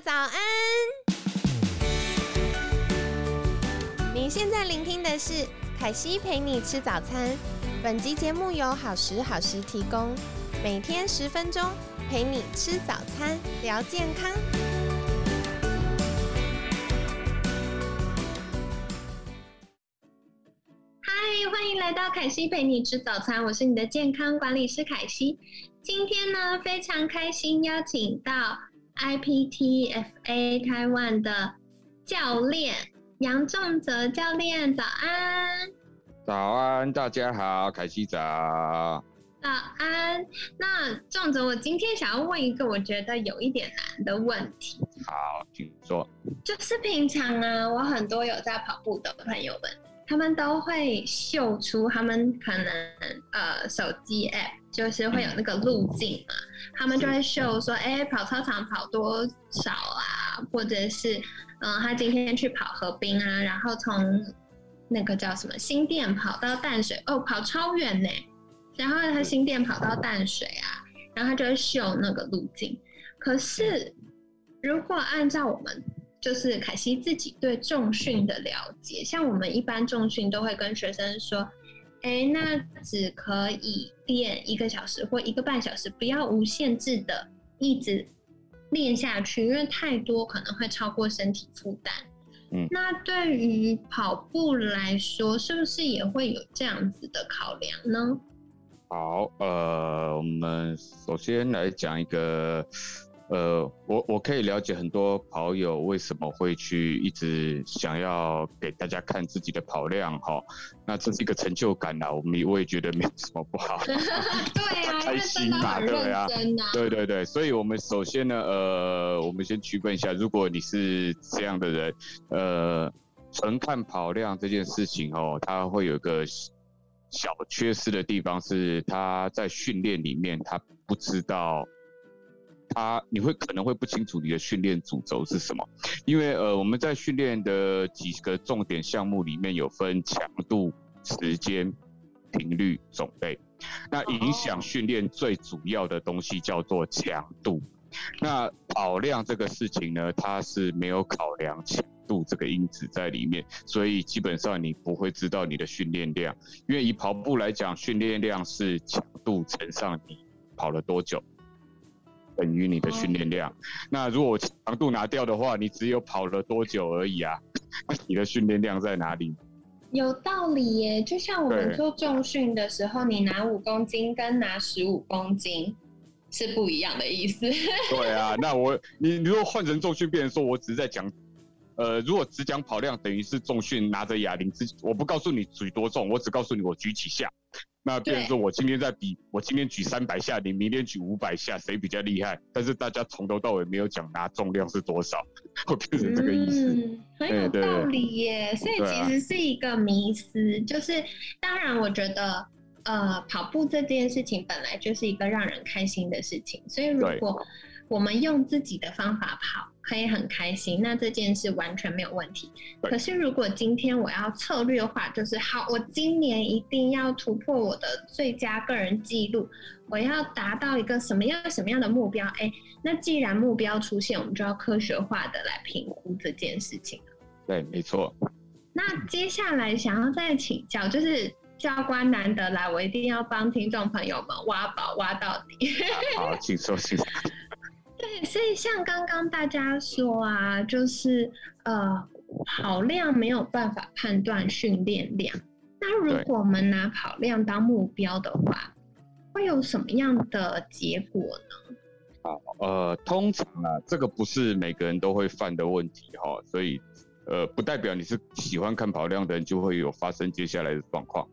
早安！你现在聆听的是凯西陪你吃早餐。本集节目由好时好食提供，每天十分钟陪你吃早餐，聊健康。嗨，欢迎来到凯西陪你吃早餐，我是你的健康管理师凯西。今天呢，非常开心邀请到。IPTFA 台湾的教练杨仲泽教练，早安！早安，大家好，凯西早。早安，那仲泽，我今天想要问一个我觉得有一点难的问题。好，请说。就是平常啊，我很多有在跑步的朋友们。他们都会秀出他们可能呃手机 app 就是会有那个路径嘛，他们就会秀说，哎，跑操场跑多少啊，或者是嗯，他今天去跑河滨啊，然后从那个叫什么新店跑到淡水，哦，跑超远呢，然后他新店跑到淡水啊，然后他就会秀那个路径。可是如果按照我们就是凯西自己对重训的了解，像我们一般重训都会跟学生说，哎，那只可以练一个小时或一个半小时，不要无限制的一直练下去，因为太多可能会超过身体负担。嗯，那对于跑步来说，是不是也会有这样子的考量呢？好，呃，我们首先来讲一个。呃，我我可以了解很多跑友为什么会去一直想要给大家看自己的跑量哈，那这是一个成就感啦，我们我也觉得没有什么不好，对啊，开心嘛，对啊，对对对，所以我们首先呢，呃，我们先区分一下，如果你是这样的人，呃，纯看跑量这件事情哦，它会有个小缺失的地方是他在训练里面他不知道。他你会可能会不清楚你的训练主轴是什么，因为呃我们在训练的几个重点项目里面有分强度、时间、频率、种类。那影响训练最主要的东西叫做强度。那跑量这个事情呢，它是没有考量强度这个因子在里面，所以基本上你不会知道你的训练量。因为以跑步来讲，训练量是强度乘上你跑了多久。等于你的训练量。那如果强度拿掉的话，你只有跑了多久而已啊？你的训练量在哪里？有道理耶，就像我们做重训的时候，你拿五公斤跟拿十五公斤是不一样的意思。对啊，那我你你如果换成重训，变成说我只是在讲，呃，如果只讲跑量，等于是重训拿着哑铃，自我不告诉你举多重，我只告诉你我举几下。那变成说，我今天在比，我今天举三百下，你明天举五百下，谁比较厉害？但是大家从头到尾没有讲拿重量是多少，我变成这个意思。很有道理耶，所以其实是一个迷思。就是当然，我觉得呃，跑步这件事情本来就是一个让人开心的事情，所以如果我们用自己的方法跑。可以很开心，那这件事完全没有问题。可是如果今天我要策略化，就是好，我今年一定要突破我的最佳个人记录，我要达到一个什么样什么样的目标？哎，那既然目标出现，我们就要科学化的来评估这件事情。对，没错。那接下来想要再请教，就是教官难得来，我一定要帮听众朋友们挖宝挖到底。好，请说，请说。对，所以像刚刚大家说啊，就是呃，跑量没有办法判断训练量。那如果我们拿跑量当目标的话，会有什么样的结果呢？好，呃，通常啊，这个不是每个人都会犯的问题哈，所以呃，不代表你是喜欢看跑量的人就会有发生接下来的状况。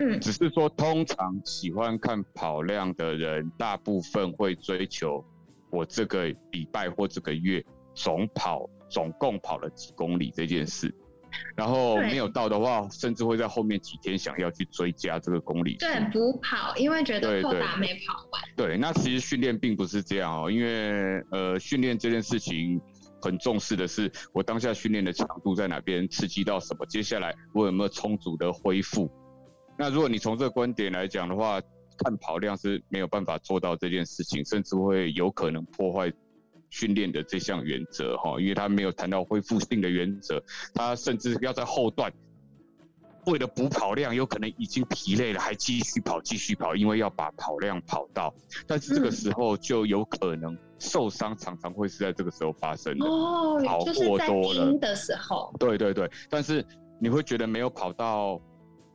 嗯，只是说通常喜欢看跑量的人，大部分会追求。我这个礼拜或这个月总跑总共跑了几公里这件事，然后没有到的话，甚至会在后面几天想要去追加这个公里。对，补跑，因为觉得扣打没跑完。对，那其实训练并不是这样哦，因为呃，训练这件事情很重视的是我当下训练的强度在哪边，刺激到什么，接下来我有没有充足的恢复。那如果你从这个观点来讲的话，看跑量是没有办法做到这件事情，甚至会有可能破坏训练的这项原则哈，因为他没有谈到恢复性的原则，他甚至要在后段为了补跑量，有可能已经疲累了，还继续跑继续跑，因为要把跑量跑到，但是这个时候就有可能受伤，常常会是在这个时候发生的哦，跑过多了的时候，对对对，但是你会觉得没有跑到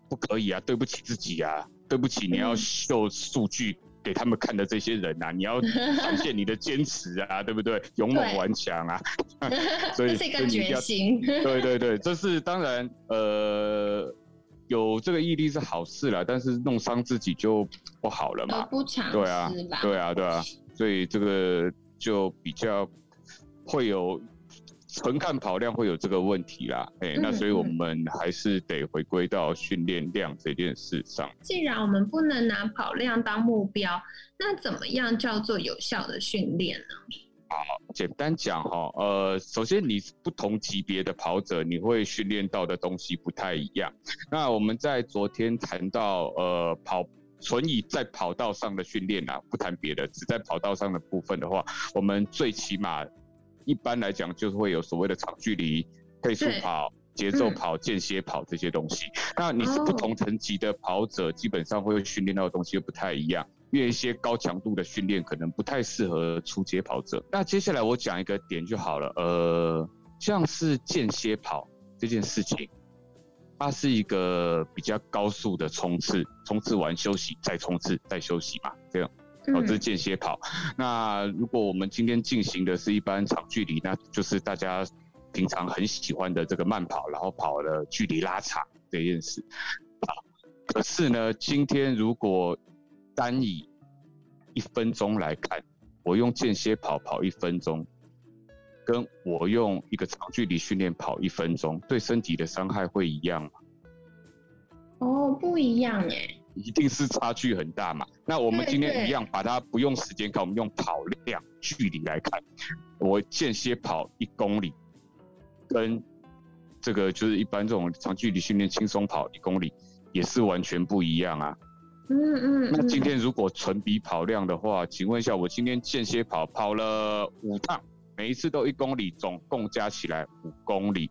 不可以啊，对不起自己啊，对不起，你要秀数据。给他们看的这些人呐，你要展现你的坚持啊，对不对？勇猛顽强啊，所以是一个决心。对对对，这是当然，呃，有这个毅力是好事了，但是弄伤自己就不好了嘛。不强，对啊，对啊，对啊，所以这个就比较会有。纯看跑量会有这个问题啦，哎，那所以我们还是得回归到训练量这件事上。既然我们不能拿跑量当目标，那怎么样叫做有效的训练呢？好，简单讲哈，呃，首先你不同级别的跑者，你会训练到的东西不太一样。那我们在昨天谈到，呃，跑纯以在跑道上的训练啊，不谈别的，只在跑道上的部分的话，我们最起码。一般来讲，就是会有所谓的长距离、配速跑、节奏跑、间歇跑这些东西。那你是不同层级的跑者，基本上会训练到的东西又不太一样。因为一些高强度的训练可能不太适合初阶跑者。那接下来我讲一个点就好了。呃，像是间歇跑这件事情，它是一个比较高速的冲刺，冲刺完休息，再冲刺，再休息嘛，这样。哦，这是间歇跑。那如果我们今天进行的是一般长距离，那就是大家平常很喜欢的这个慢跑，然后跑了距离拉长这件事。可是呢，今天如果单以一分钟来看，我用间歇跑跑一分钟，跟我用一个长距离训练跑一分钟，对身体的伤害会一样吗？哦，不一样哎。一定是差距很大嘛？那我们今天一样，把它不用时间看，我们用跑量、距离来看。我间歇跑一公里，跟这个就是一般这种长距离训练轻松跑一公里，也是完全不一样啊。嗯嗯。那今天如果纯比跑量的话，请问一下，我今天间歇跑跑了五趟，每一次都一公里，总共加起来五公里。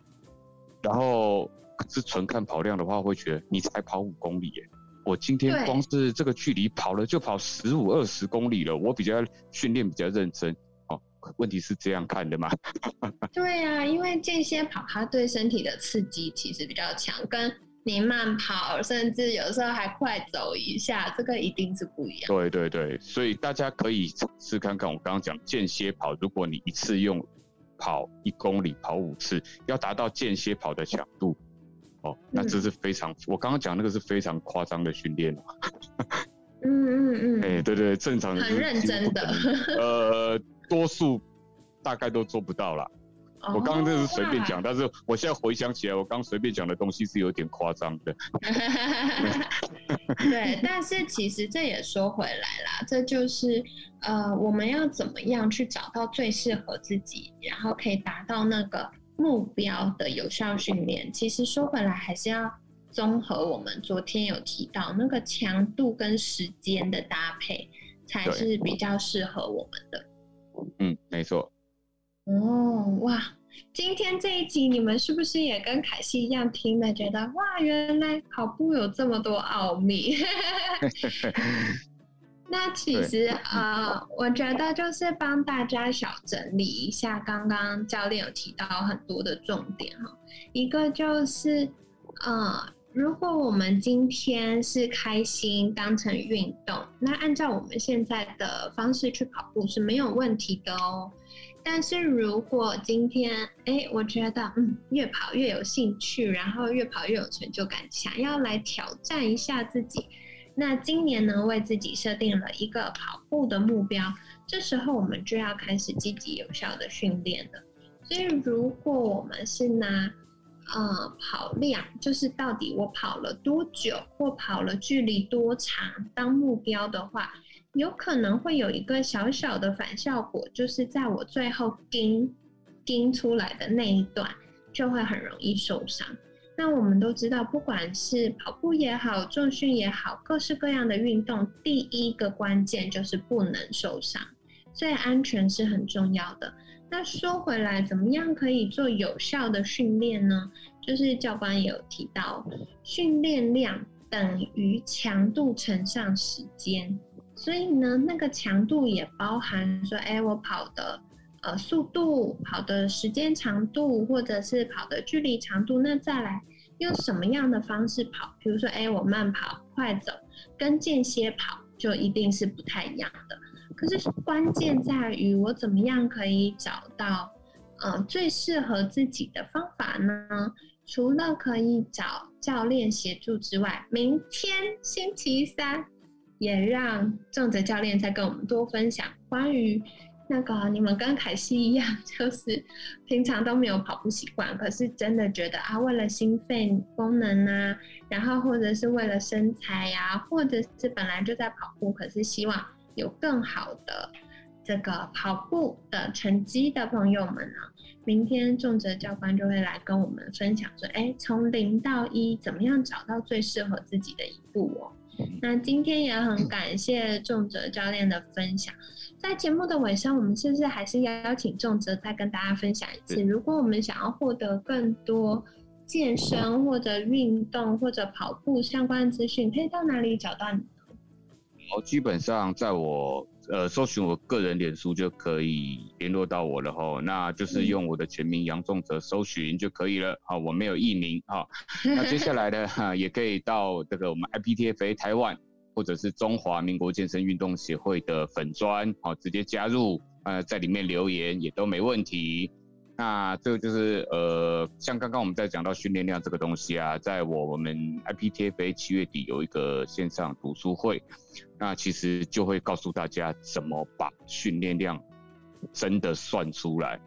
然后是纯看跑量的话，会觉得你才跑五公里耶。我今天光是这个距离跑了就跑十五二十公里了，我比较训练比较认真。哦，问题是这样看的吗？对呀，因为间歇跑它对身体的刺激其实比较强，跟你慢跑甚至有时候还快走一下，这个一定是不一样。对对对，所以大家可以尝试看看我刚刚讲间歇跑，如果你一次用跑一公里跑五次，要达到间歇跑的强度。哦，那这是非常，我刚刚讲那个是非常夸张的训练嗯嗯嗯。哎，对对，正常很认真的。呃，多数大概都做不到了。我刚刚这是随便讲，但是我现在回想起来，我刚随便讲的东西是有点夸张的。对，但是其实这也说回来啦，这就是呃，我们要怎么样去找到最适合自己，然后可以达到那个。目标的有效训练，其实说回来还是要综合我们昨天有提到那个强度跟时间的搭配，才是比较适合我们的。嗯，没错。哦，哇，今天这一集你们是不是也跟凯西一样听的，觉得哇，原来跑步有这么多奥秘？那其实呃，我觉得就是帮大家小整理一下，刚刚教练有提到很多的重点哈。一个就是呃，如果我们今天是开心当成运动，那按照我们现在的方式去跑步是没有问题的哦。但是如果今天哎，我觉得嗯，越跑越有兴趣，然后越跑越有成就感，想要来挑战一下自己。那今年呢，为自己设定了一个跑步的目标，这时候我们就要开始积极有效的训练了。所以，如果我们是拿呃跑量，就是到底我跑了多久或跑了距离多长当目标的话，有可能会有一个小小的反效果，就是在我最后盯盯出来的那一段，就会很容易受伤。那我们都知道，不管是跑步也好，重训也好，各式各样的运动，第一个关键就是不能受伤。所以安全是很重要的。那说回来，怎么样可以做有效的训练呢？就是教官也有提到，训练量等于强度乘上时间，所以呢，那个强度也包含说，哎，我跑的呃速度、跑的时间长度，或者是跑的距离长度。那再来用什么样的方式跑？比如说，哎，我慢跑、快走，跟间歇跑就一定是不太一样的。可是关键在于我怎么样可以找到呃最适合自己的方法呢？除了可以找教练协助之外，明天星期三也让正哲教练再跟我们多分享关于那个你们跟凯西一样，就是平常都没有跑步习惯，可是真的觉得啊，为了心肺功能啊，然后或者是为了身材呀，或者是本来就在跑步，可是希望有更好的这个跑步的成绩的朋友们呢？明天重哲教官就会来跟我们分享说，哎，从零到一，怎么样找到最适合自己的一步哦？那今天也很感谢重哲教练的分享。在节目的尾声，我们是不是还是要邀请仲哲再跟大家分享一次？如果我们想要获得更多健身或者运动或者跑步相关的资讯，可以到哪里找到你呢？哦，基本上在我。呃，搜寻我个人脸书就可以联络到我了哈，那就是用我的全名杨仲哲搜寻就可以了。好，我没有艺名哈。那接下来呢，哈，也可以到这个我们 IPTF 台湾或者是中华民国健身运动协会的粉砖，好，直接加入，呃，在里面留言也都没问题。那这个就是呃，像刚刚我们在讲到训练量这个东西啊，在我们 IPTFA 七月底有一个线上读书会，那其实就会告诉大家怎么把训练量真的算出来。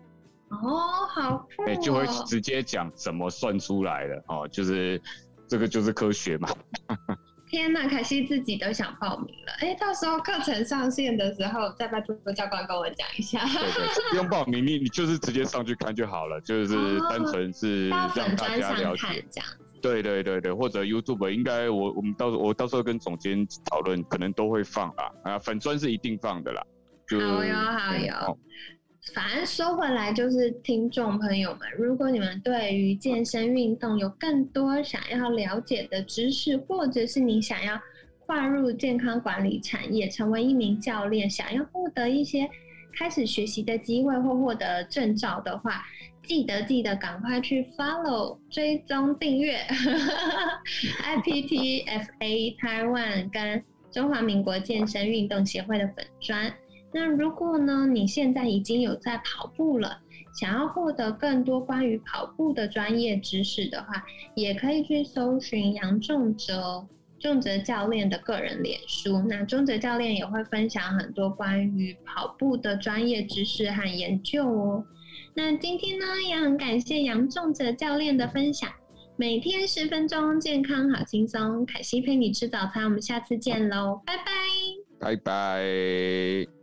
哦，好哎，就会直接讲怎么算出来的哦，就是这个就是科学嘛。天呐，凯西自己都想报名了。哎，到时候课程上线的时候，再拜托教官跟我讲一下。对对，不用报名，你你就是直接上去看就好了，就是单纯是让大家了解这样。对对对对，或者 YouTube 应该我我们到时候我到时候跟总监讨论，可能都会放啦。啊，粉砖是一定放的啦。好有好有。反正说回来，就是听众朋友们，如果你们对于健身运动有更多想要了解的知识，或者是你想要跨入健康管理产业，成为一名教练，想要获得一些开始学习的机会或获得证照的话，记得记得赶快去 follow 追踪订阅 IPTFA 台湾跟中华民国健身运动协会的粉砖。那如果呢？你现在已经有在跑步了，想要获得更多关于跑步的专业知识的话，也可以去搜寻杨仲哲、仲哲教练的个人脸书。那仲哲教练也会分享很多关于跑步的专业知识和研究哦。那今天呢，也很感谢杨仲哲教练的分享。每天十分钟，健康好轻松。凯西陪你吃早餐，我们下次见喽，拜拜，拜拜。